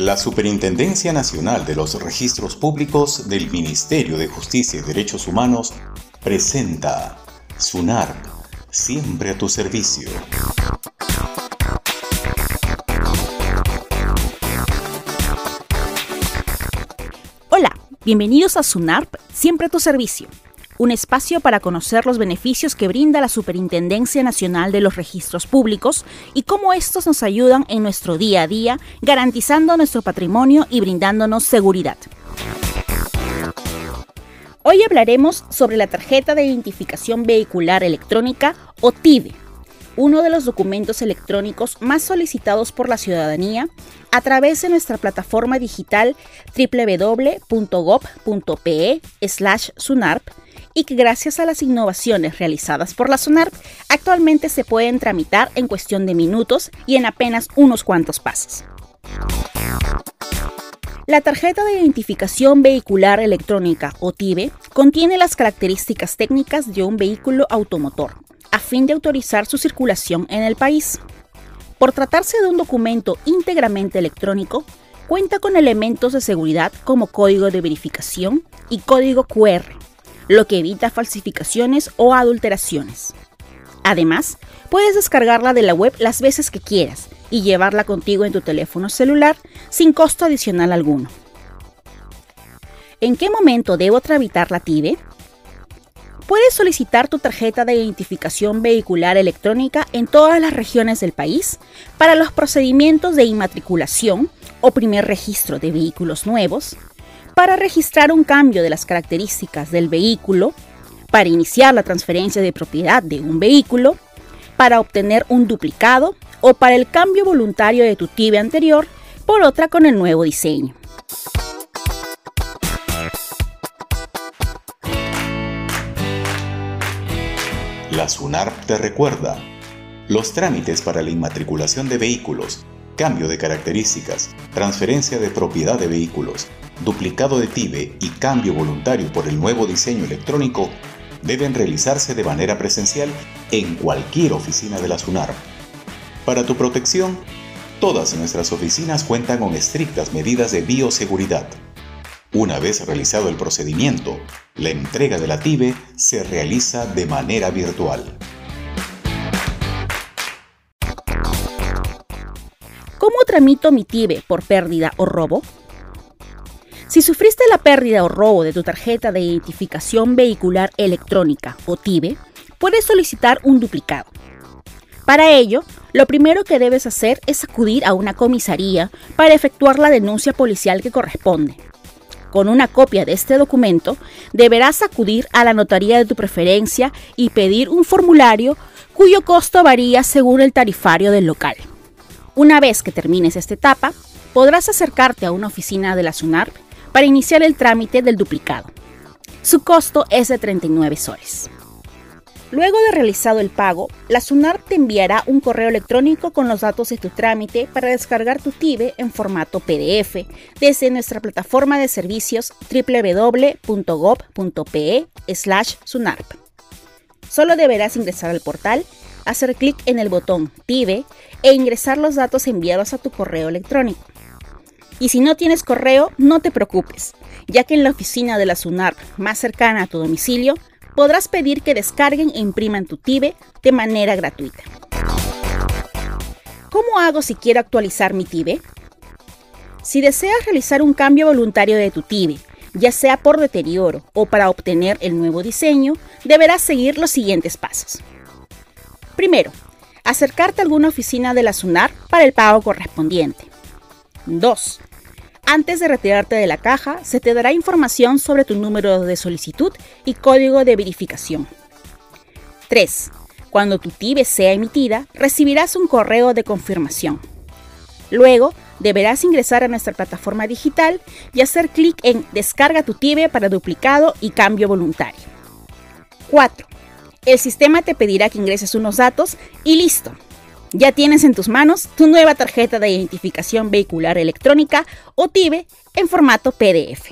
La Superintendencia Nacional de los Registros Públicos del Ministerio de Justicia y Derechos Humanos presenta SUNARP, siempre a tu servicio. Hola, bienvenidos a SUNARP, siempre a tu servicio un espacio para conocer los beneficios que brinda la Superintendencia Nacional de los Registros Públicos y cómo estos nos ayudan en nuestro día a día, garantizando nuestro patrimonio y brindándonos seguridad. Hoy hablaremos sobre la tarjeta de identificación vehicular electrónica o TIVE, uno de los documentos electrónicos más solicitados por la ciudadanía a través de nuestra plataforma digital www.gov.pe/sunarp y que gracias a las innovaciones realizadas por la SUNARP actualmente se pueden tramitar en cuestión de minutos y en apenas unos cuantos pasos. La tarjeta de identificación vehicular electrónica o TIVE contiene las características técnicas de un vehículo automotor a fin de autorizar su circulación en el país. Por tratarse de un documento íntegramente electrónico, cuenta con elementos de seguridad como código de verificación y código QR, lo que evita falsificaciones o adulteraciones. Además, puedes descargarla de la web las veces que quieras y llevarla contigo en tu teléfono celular sin costo adicional alguno. ¿En qué momento debo tramitar la TIBE? Puedes solicitar tu tarjeta de identificación vehicular electrónica en todas las regiones del país para los procedimientos de inmatriculación o primer registro de vehículos nuevos, para registrar un cambio de las características del vehículo, para iniciar la transferencia de propiedad de un vehículo, para obtener un duplicado o para el cambio voluntario de tu TIBE anterior por otra con el nuevo diseño. La SUNARP te recuerda, los trámites para la inmatriculación de vehículos, cambio de características, transferencia de propiedad de vehículos, duplicado de TIBE y cambio voluntario por el nuevo diseño electrónico deben realizarse de manera presencial en cualquier oficina de la SUNAR. Para tu protección, todas nuestras oficinas cuentan con estrictas medidas de bioseguridad. Una vez realizado el procedimiento, la entrega de la TIBE se realiza de manera virtual. ¿Cómo tramito mi TIBE por pérdida o robo? Si sufriste la pérdida o robo de tu tarjeta de identificación vehicular electrónica o TIBE, puedes solicitar un duplicado. Para ello, lo primero que debes hacer es acudir a una comisaría para efectuar la denuncia policial que corresponde. Con una copia de este documento, deberás acudir a la notaría de tu preferencia y pedir un formulario cuyo costo varía según el tarifario del local. Una vez que termines esta etapa, podrás acercarte a una oficina de la SUNARP para iniciar el trámite del duplicado. Su costo es de 39 soles. Luego de realizado el pago, la SUNAR te enviará un correo electrónico con los datos de tu trámite para descargar tu TIBE en formato PDF desde nuestra plataforma de servicios www.gov.pe/sunarp. Solo deberás ingresar al portal, hacer clic en el botón TIBE e ingresar los datos enviados a tu correo electrónico. Y si no tienes correo, no te preocupes, ya que en la oficina de la SUNARP más cercana a tu domicilio podrás pedir que descarguen e impriman tu TIBE de manera gratuita. ¿Cómo hago si quiero actualizar mi TIBE? Si deseas realizar un cambio voluntario de tu TIBE, ya sea por deterioro o para obtener el nuevo diseño, deberás seguir los siguientes pasos. Primero, acercarte a alguna oficina de la SUNAR para el pago correspondiente. 2. Antes de retirarte de la caja, se te dará información sobre tu número de solicitud y código de verificación. 3. Cuando tu TIBE sea emitida, recibirás un correo de confirmación. Luego, deberás ingresar a nuestra plataforma digital y hacer clic en Descarga tu TIBE para duplicado y cambio voluntario. 4. El sistema te pedirá que ingreses unos datos y listo. Ya tienes en tus manos tu nueva tarjeta de identificación vehicular electrónica o TIBE en formato PDF.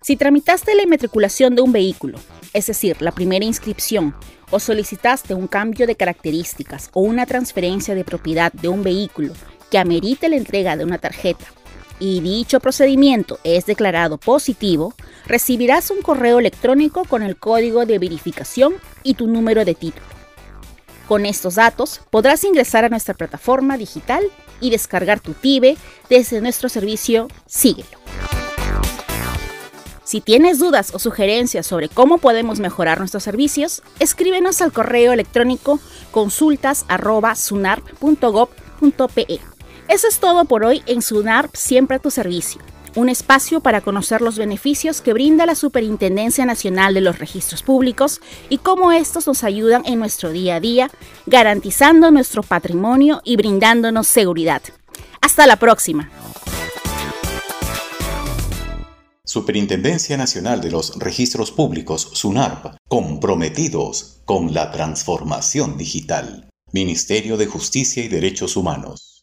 Si tramitaste la inmatriculación de un vehículo, es decir, la primera inscripción, o solicitaste un cambio de características o una transferencia de propiedad de un vehículo que amerite la entrega de una tarjeta y dicho procedimiento es declarado positivo, recibirás un correo electrónico con el código de verificación y tu número de título. Con estos datos podrás ingresar a nuestra plataforma digital y descargar tu TIBE desde nuestro servicio Síguelo. Si tienes dudas o sugerencias sobre cómo podemos mejorar nuestros servicios, escríbenos al correo electrónico consultas.sunar.gov.pe. Eso es todo por hoy en SUNAR Siempre a tu servicio, un espacio para conocer los beneficios que brinda la Superintendencia Nacional de los Registros Públicos y cómo estos nos ayudan en nuestro día a día, garantizando nuestro patrimonio y brindándonos seguridad. Hasta la próxima. Superintendencia Nacional de los Registros Públicos, SUNARP, comprometidos con la transformación digital. Ministerio de Justicia y Derechos Humanos.